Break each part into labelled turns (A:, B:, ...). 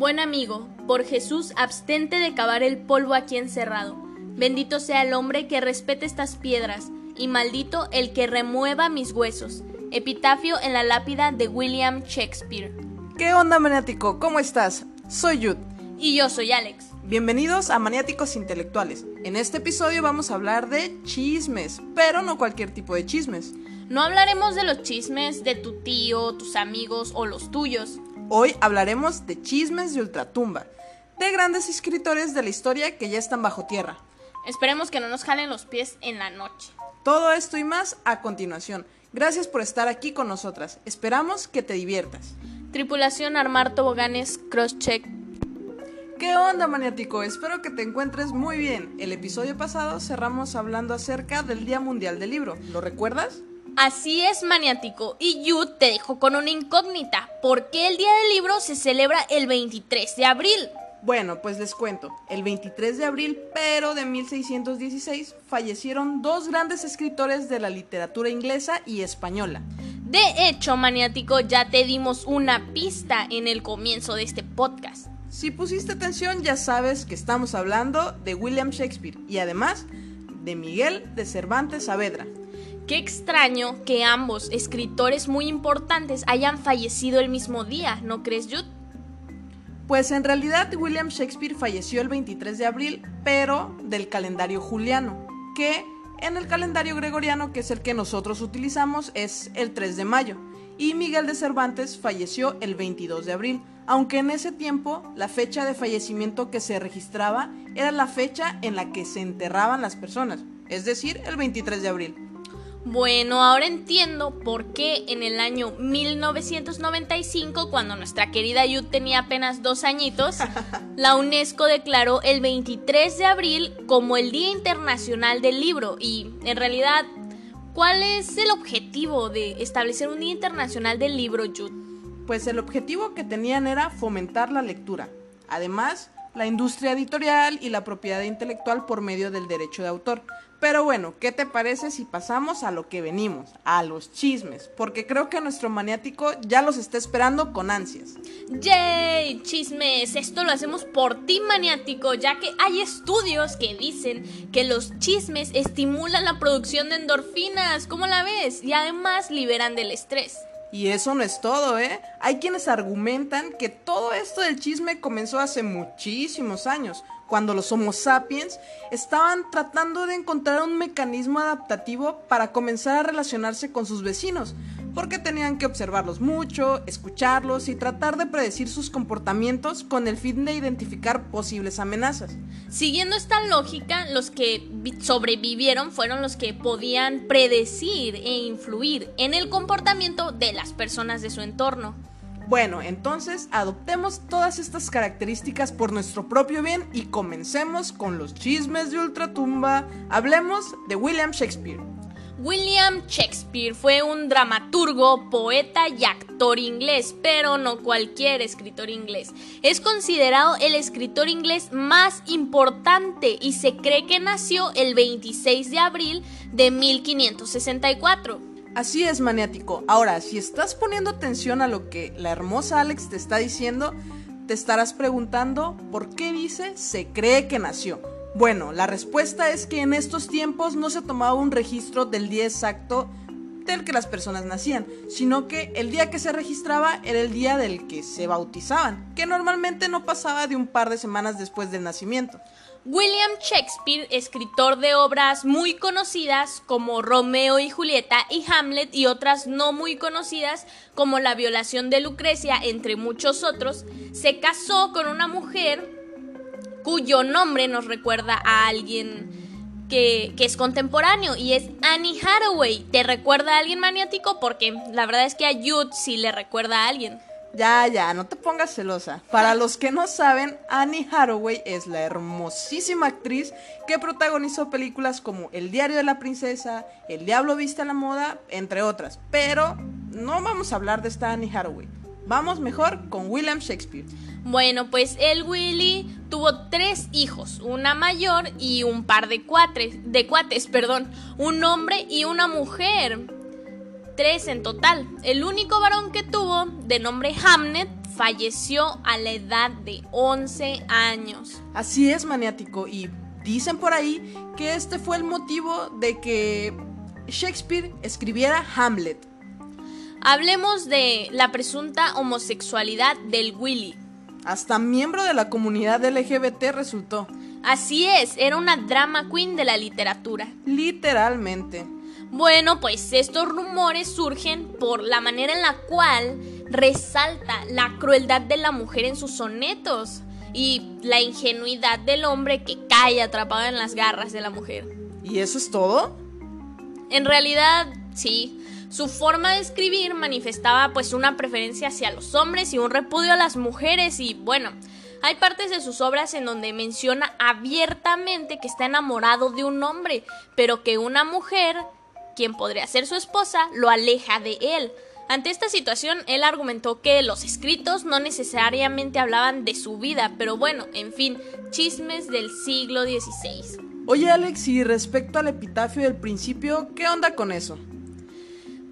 A: Buen amigo, por Jesús, abstente de cavar el polvo aquí encerrado. Bendito sea el hombre que respete estas piedras, y maldito el que remueva mis huesos. Epitafio en la lápida de William Shakespeare.
B: ¿Qué onda, maniático? ¿Cómo estás? Soy Jude.
A: Y yo soy Alex.
B: Bienvenidos a Maniáticos Intelectuales. En este episodio vamos a hablar de chismes, pero no cualquier tipo de chismes.
A: No hablaremos de los chismes de tu tío, tus amigos o los tuyos.
B: Hoy hablaremos de chismes de ultratumba, de grandes escritores de la historia que ya están bajo tierra.
A: Esperemos que no nos jalen los pies en la noche.
B: Todo esto y más a continuación. Gracias por estar aquí con nosotras. Esperamos que te diviertas.
A: Tripulación armar toboganes, crosscheck.
B: ¿Qué onda, maniático? Espero que te encuentres muy bien. El episodio pasado cerramos hablando acerca del Día Mundial del Libro. ¿Lo recuerdas?
A: Así es, maniático. Y Jude te dejó con una incógnita. ¿Por qué el Día del Libro se celebra el 23 de abril?
B: Bueno, pues les cuento. El 23 de abril, pero de 1616, fallecieron dos grandes escritores de la literatura inglesa y española.
A: De hecho, maniático, ya te dimos una pista en el comienzo de este podcast.
B: Si pusiste atención, ya sabes que estamos hablando de William Shakespeare y además de Miguel de Cervantes Saavedra.
A: Qué extraño que ambos escritores muy importantes hayan fallecido el mismo día, ¿no crees, Jude?
B: Pues en realidad William Shakespeare falleció el 23 de abril, pero del calendario juliano, que en el calendario gregoriano, que es el que nosotros utilizamos, es el 3 de mayo. Y Miguel de Cervantes falleció el 22 de abril, aunque en ese tiempo la fecha de fallecimiento que se registraba era la fecha en la que se enterraban las personas, es decir, el 23 de abril.
A: Bueno, ahora entiendo por qué en el año 1995, cuando nuestra querida Yud tenía apenas dos añitos, la UNESCO declaró el 23 de abril como el Día Internacional del Libro. Y en realidad, ¿cuál es el objetivo de establecer un Día Internacional del Libro, Yud?
B: Pues el objetivo que tenían era fomentar la lectura. Además, la industria editorial y la propiedad intelectual por medio del derecho de autor. Pero bueno, ¿qué te parece si pasamos a lo que venimos, a los chismes? Porque creo que nuestro maniático ya los está esperando con ansias.
A: ¡Yay! Chismes, esto lo hacemos por ti maniático, ya que hay estudios que dicen que los chismes estimulan la producción de endorfinas, ¿cómo la ves? Y además liberan del estrés.
B: Y eso no es todo, ¿eh? Hay quienes argumentan que todo esto del chisme comenzó hace muchísimos años, cuando los Homo sapiens estaban tratando de encontrar un mecanismo adaptativo para comenzar a relacionarse con sus vecinos, porque tenían que observarlos mucho, escucharlos y tratar de predecir sus comportamientos con el fin de identificar posibles amenazas.
A: Siguiendo esta lógica, los que sobrevivieron fueron los que podían predecir e influir en el comportamiento de las personas de su entorno.
B: Bueno, entonces adoptemos todas estas características por nuestro propio bien y comencemos con los chismes de ultratumba. Hablemos de William Shakespeare.
A: William Shakespeare fue un dramaturgo, poeta y actor inglés, pero no cualquier escritor inglés. Es considerado el escritor inglés más importante y se cree que nació el 26 de abril de 1564.
B: Así es, maniático. Ahora, si estás poniendo atención a lo que la hermosa Alex te está diciendo, te estarás preguntando por qué dice se cree que nació. Bueno, la respuesta es que en estos tiempos no se tomaba un registro del día exacto del que las personas nacían, sino que el día que se registraba era el día del que se bautizaban, que normalmente no pasaba de un par de semanas después del nacimiento.
A: William Shakespeare, escritor de obras muy conocidas como Romeo y Julieta y Hamlet y otras no muy conocidas como La violación de Lucrecia, entre muchos otros, se casó con una mujer cuyo nombre nos recuerda a alguien que, es contemporáneo y es Annie Hathaway. ¿Te recuerda a alguien maniático? Porque la verdad es que a Jude sí le recuerda a alguien.
B: Ya, ya, no te pongas celosa. Para los que no saben, Annie Hathaway es la hermosísima actriz que protagonizó películas como El diario de la princesa, El diablo viste a la moda, entre otras. Pero no vamos a hablar de esta Annie Hathaway. Vamos mejor con William Shakespeare.
A: Bueno, pues el Willy tuvo tres hijos, una mayor y un par de cuates, de cuates, perdón, un hombre y una mujer. Tres en total. El único varón que tuvo, de nombre Hamnet, falleció a la edad de 11 años.
B: Así es, maniático, y dicen por ahí que este fue el motivo de que Shakespeare escribiera Hamlet.
A: Hablemos de la presunta homosexualidad del Willy.
B: Hasta miembro de la comunidad LGBT resultó.
A: Así es, era una drama queen de la literatura.
B: Literalmente.
A: Bueno, pues estos rumores surgen por la manera en la cual resalta la crueldad de la mujer en sus sonetos y la ingenuidad del hombre que cae atrapado en las garras de la mujer.
B: ¿Y eso es todo?
A: En realidad, sí. Su forma de escribir manifestaba pues una preferencia hacia los hombres y un repudio a las mujeres y bueno, hay partes de sus obras en donde menciona abiertamente que está enamorado de un hombre, pero que una mujer, quien podría ser su esposa, lo aleja de él. Ante esta situación, él argumentó que los escritos no necesariamente hablaban de su vida, pero bueno, en fin, chismes del siglo XVI.
B: Oye Alex, y respecto al epitafio del principio, ¿qué onda con eso?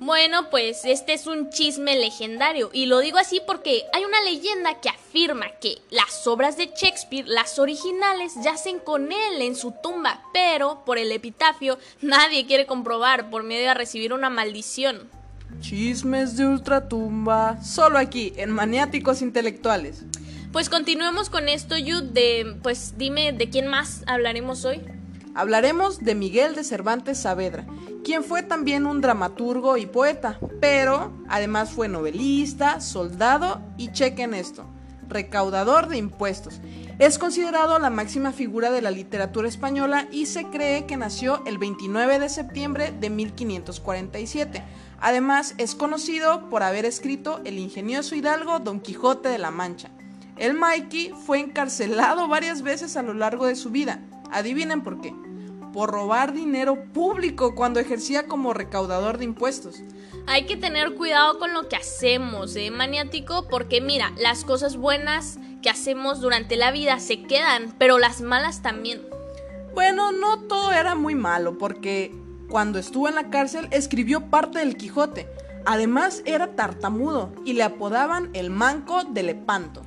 A: Bueno, pues este es un chisme legendario y lo digo así porque hay una leyenda que afirma que las obras de Shakespeare, las originales, yacen con él en su tumba, pero por el epitafio nadie quiere comprobar por miedo a recibir una maldición.
B: Chismes de ultratumba, solo aquí, en Maniáticos Intelectuales.
A: Pues continuemos con esto, Yud, de, pues dime, ¿de quién más hablaremos hoy?
B: Hablaremos de Miguel de Cervantes Saavedra, quien fue también un dramaturgo y poeta, pero además fue novelista, soldado y chequen esto, recaudador de impuestos. Es considerado la máxima figura de la literatura española y se cree que nació el 29 de septiembre de 1547. Además, es conocido por haber escrito el ingenioso hidalgo Don Quijote de la Mancha. El Mikey fue encarcelado varias veces a lo largo de su vida. Adivinen por qué por robar dinero público cuando ejercía como recaudador de impuestos.
A: Hay que tener cuidado con lo que hacemos, ¿eh, maniático? Porque mira, las cosas buenas que hacemos durante la vida se quedan, pero las malas también.
B: Bueno, no todo era muy malo, porque cuando estuvo en la cárcel escribió parte del Quijote. Además era tartamudo y le apodaban el manco de Lepanto.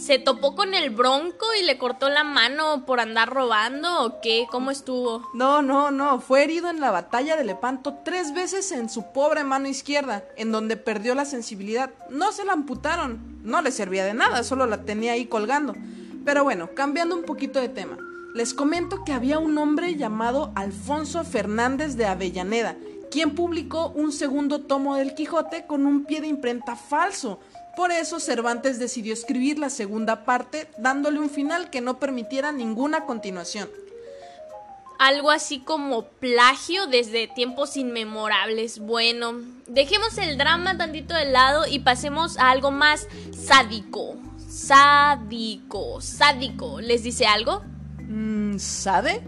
A: ¿Se topó con el bronco y le cortó la mano por andar robando o qué? ¿Cómo estuvo?
B: No, no, no. Fue herido en la batalla de Lepanto tres veces en su pobre mano izquierda, en donde perdió la sensibilidad. No se la amputaron. No le servía de nada, solo la tenía ahí colgando. Pero bueno, cambiando un poquito de tema. Les comento que había un hombre llamado Alfonso Fernández de Avellaneda, quien publicó un segundo tomo del Quijote con un pie de imprenta falso por eso Cervantes decidió escribir la segunda parte dándole un final que no permitiera ninguna continuación.
A: Algo así como plagio desde tiempos inmemorables. Bueno, dejemos el drama tantito de lado y pasemos a algo más sádico. Sádico, sádico. ¿Les dice algo?
B: Mm, ¿Sade?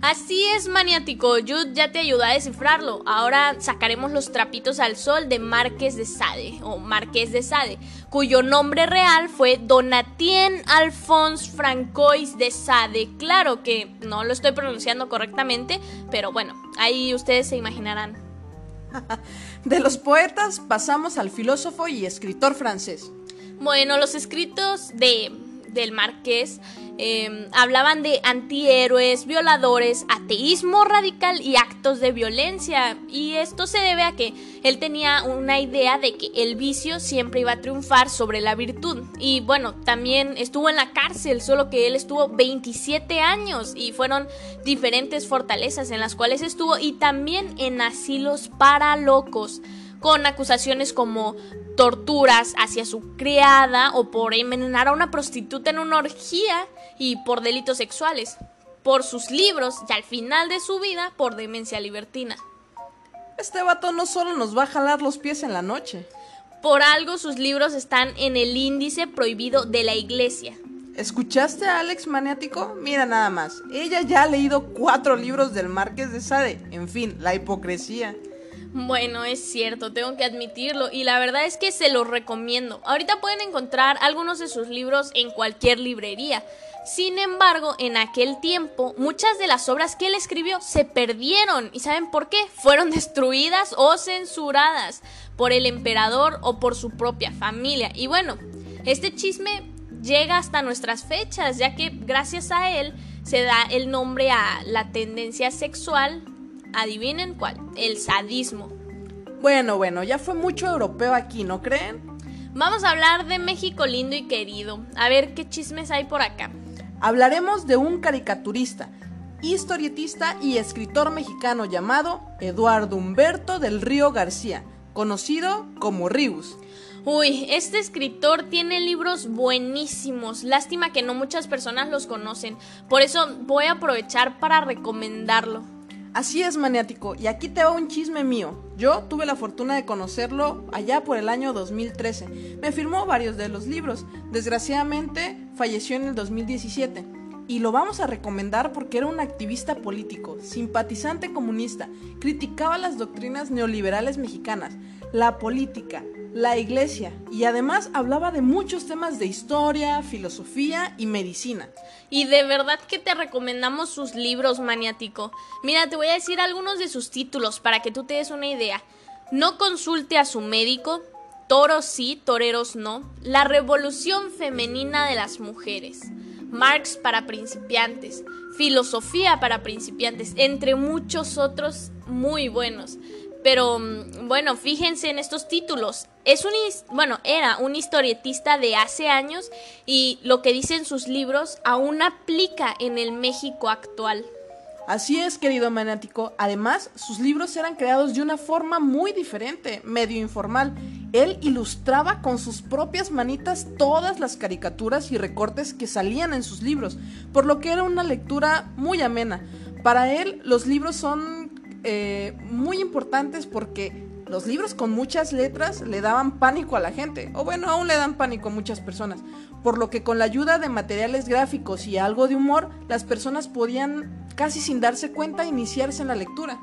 A: Así es, maniático. Jude ya te ayuda a descifrarlo. Ahora sacaremos los trapitos al sol de Márquez de Sade, o Marqués de Sade, cuyo nombre real fue Donatien Alphonse Francois de Sade. Claro que no lo estoy pronunciando correctamente, pero bueno, ahí ustedes se imaginarán.
B: de los poetas pasamos al filósofo y escritor francés.
A: Bueno, los escritos de del Marqués Em, hablaban de antihéroes, violadores, ateísmo radical y actos de violencia. Y esto se debe a que él tenía una idea de que el vicio siempre iba a triunfar sobre la virtud. Y bueno, también estuvo en la cárcel, solo que él estuvo 27 años y fueron diferentes fortalezas en las cuales estuvo y también en asilos para locos con acusaciones como torturas hacia su criada o por envenenar a una prostituta en una orgía y por delitos sexuales, por sus libros y al final de su vida por demencia libertina.
B: Este vato no solo nos va a jalar los pies en la noche.
A: Por algo sus libros están en el índice prohibido de la iglesia.
B: ¿Escuchaste a Alex Maniático? Mira nada más. Ella ya ha leído cuatro libros del Marqués de Sade. En fin, la hipocresía.
A: Bueno, es cierto, tengo que admitirlo y la verdad es que se los recomiendo. Ahorita pueden encontrar algunos de sus libros en cualquier librería. Sin embargo, en aquel tiempo, muchas de las obras que él escribió se perdieron. ¿Y saben por qué? Fueron destruidas o censuradas por el emperador o por su propia familia. Y bueno, Este chisme llega hasta nuestras fechas, ya que gracias a él se da el nombre a la tendencia sexual, adivinen cuál, el sadismo.
B: Bueno, bueno, ya fue mucho europeo aquí, ¿no creen?
A: Vamos a hablar de México lindo y querido. A ver qué chismes hay por acá.
B: Hablaremos de un caricaturista, historietista y escritor mexicano llamado Eduardo Humberto del Río García, conocido como Rius.
A: Uy, este escritor tiene libros buenísimos. Lástima que no muchas personas los conocen. Por eso voy a aprovechar para recomendarlo.
B: Así es, maniático, y aquí te va un chisme mío. Yo tuve la fortuna de conocerlo allá por el año 2013. Me firmó varios de los libros. Desgraciadamente, falleció en el 2017. Y lo vamos a recomendar porque era un activista político, simpatizante comunista, criticaba las doctrinas neoliberales mexicanas, la política, la iglesia y además hablaba de muchos temas de historia, filosofía y medicina.
A: Y de verdad que te recomendamos sus libros, maniático. Mira, te voy a decir algunos de sus títulos para que tú te des una idea. No consulte a su médico, toros sí, toreros no, la revolución femenina de las mujeres. Marx para principiantes, filosofía para principiantes, entre muchos otros muy buenos. Pero mm, bueno, fíjense en estos títulos. Es un bueno, era un historietista de hace años y lo que dicen sus libros aún aplica en el México actual.
B: Así es, querido maniático. Además, sus libros eran creados de una forma muy diferente, medio informal. Él ilustraba con sus propias manitas todas las caricaturas y recortes que salían en sus libros, por lo que era una lectura muy amena. Para él, los libros son eh, muy importantes porque los libros con muchas letras le daban pánico a la gente, o bueno, aún le dan pánico a muchas personas, por lo que con la ayuda de materiales gráficos y algo de humor, las personas podían casi sin darse cuenta, iniciarse en la lectura.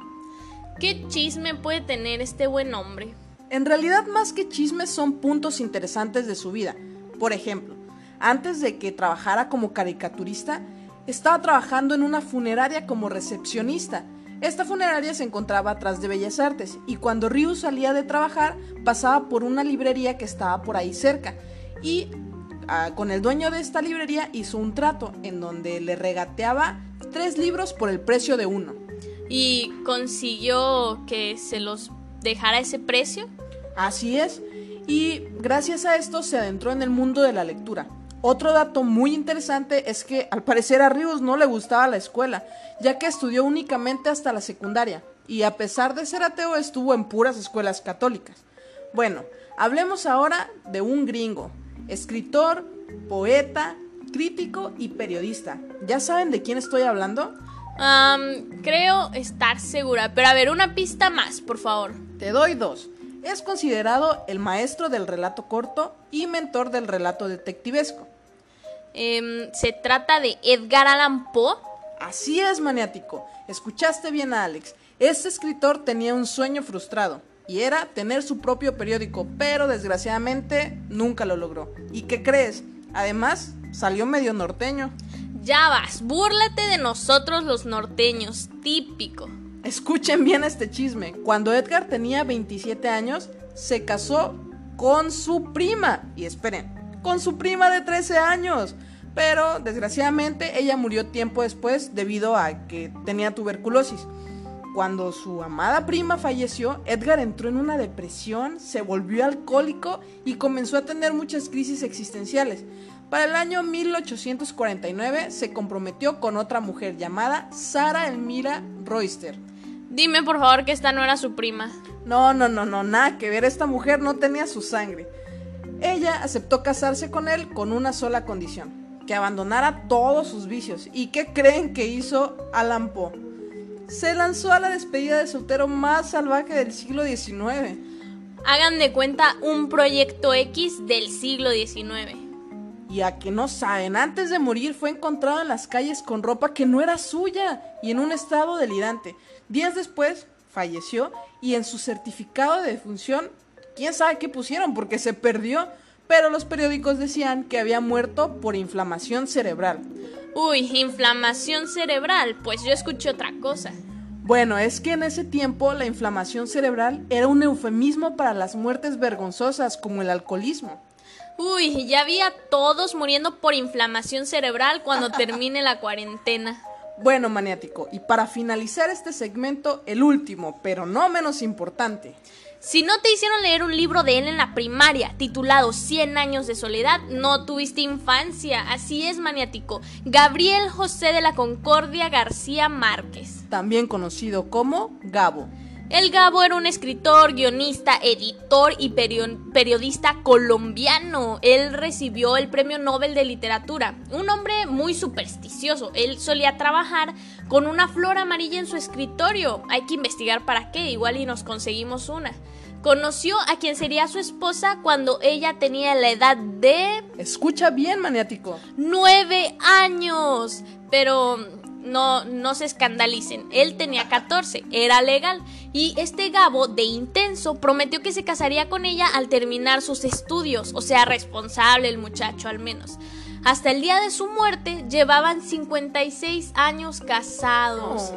A: ¿Qué chisme puede tener este buen hombre?
B: En realidad más que chismes son puntos interesantes de su vida. Por ejemplo, antes de que trabajara como caricaturista, estaba trabajando en una funeraria como recepcionista. Esta funeraria se encontraba atrás de Bellas Artes y cuando Ryu salía de trabajar pasaba por una librería que estaba por ahí cerca y ah, con el dueño de esta librería hizo un trato en donde le regateaba tres libros por el precio de uno.
A: ¿Y consiguió que se los dejara ese precio?
B: Así es. Y gracias a esto se adentró en el mundo de la lectura. Otro dato muy interesante es que al parecer a Ríos no le gustaba la escuela, ya que estudió únicamente hasta la secundaria, y a pesar de ser ateo estuvo en puras escuelas católicas. Bueno, hablemos ahora de un gringo, escritor, poeta, crítico y periodista. ¿Ya saben de quién estoy hablando?
A: creo estar segura, pero a ver, una pista más, por favor.
B: Te doy dos. Es considerado el maestro del relato corto y mentor del relato detectivesco.
A: Em, ¿Se trata de Edgar Allan Poe?
B: Así es, maniático. Escuchaste bien a Alex. Este escritor tenía un sueño frustrado y era tener su propio periódico, pero desgraciadamente nunca lo logró. ¿Y qué crees? Además, salió medio norteño.
A: Ya vas, búrlate de nosotros los norteños, típico.
B: Escuchen bien este chisme. Cuando Edgar tenía 27 años, se casó con su prima. Y esperen, con su prima de 13 años. Pero desgraciadamente ella murió tiempo después debido a que tenía tuberculosis. Cuando su amada prima falleció, Edgar entró en una depresión, se volvió alcohólico y comenzó a tener muchas crisis existenciales. Para el año 1849 se comprometió con otra mujer llamada Sara Elmira Royster.
A: Dime por favor que esta no era su prima.
B: No, no, no, no, nada que ver, esta mujer no tenía su sangre. Ella aceptó casarse con él con una sola condición, que abandonara todos sus vicios. ¿Y qué creen que hizo Alan Poe? se lanzó a la despedida de soltero más salvaje del siglo XIX.
A: Hagan de cuenta un proyecto X del siglo XIX.
B: Y a que no saben, antes de morir fue encontrado en las calles con ropa que no era suya y en un estado delirante. Días después falleció y en su certificado de defunción, quién sabe qué pusieron porque se perdió, pero los periódicos decían que había muerto por inflamación cerebral.
A: Uy, inflamación cerebral, pues yo escuché otra cosa.
B: Bueno, es que en ese tiempo la inflamación cerebral era un eufemismo para las muertes vergonzosas como el alcoholismo.
A: Uy, ya vi a todos muriendo por inflamación cerebral cuando termine la cuarentena.
B: Bueno, maniático, y para finalizar este segmento, el último, pero no menos importante.
A: Si no te hicieron leer un libro de él en la primaria titulado 100 años de soledad, no tuviste infancia. Así es, maniático. Gabriel José de la Concordia García Márquez.
B: También conocido como Gabo.
A: El Gabo era un escritor, guionista, editor y periodista colombiano. Él recibió el Premio Nobel de Literatura. Un hombre muy supersticioso. Él solía trabajar con una flor amarilla en su escritorio. Hay que investigar para qué, igual y nos conseguimos una. Conoció a quien sería su esposa cuando ella tenía la edad de...
B: Escucha bien, maniático.
A: Nueve años. Pero no, no se escandalicen. Él tenía 14, era legal. Y este Gabo, de intenso, prometió que se casaría con ella al terminar sus estudios. O sea, responsable el muchacho al menos. Hasta el día de su muerte llevaban 56 años casados.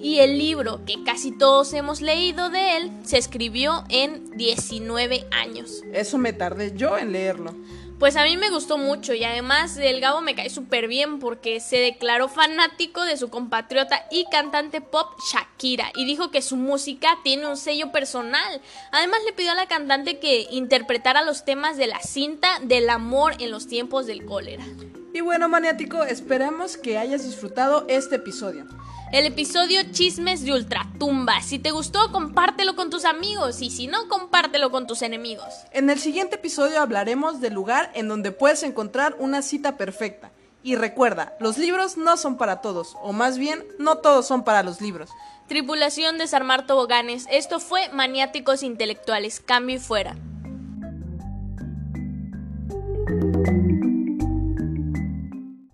A: Y el libro que casi todos hemos leído de él se escribió en 19 años.
B: Eso me tardé yo en leerlo.
A: Pues a mí me gustó mucho y además el Gabo me cae súper bien porque se declaró fanático de su compatriota y cantante pop Shakira y dijo que su música tiene un sello personal. Además le pidió a la cantante que interpretara los temas de la cinta del amor en los tiempos del cólera.
B: Y bueno, maniático, esperamos que hayas disfrutado este episodio.
A: El episodio Chismes de Ultratumba. Si te gustó, compártelo con tus amigos y si no, compártelo con tus enemigos.
B: En el siguiente episodio hablaremos del lugar en donde puedes encontrar una cita perfecta. Y recuerda, los libros no son para todos, o más bien, no todos son para los libros.
A: Tripulación Desarmar Toboganes, esto fue Maniáticos Intelectuales, cambio y fuera.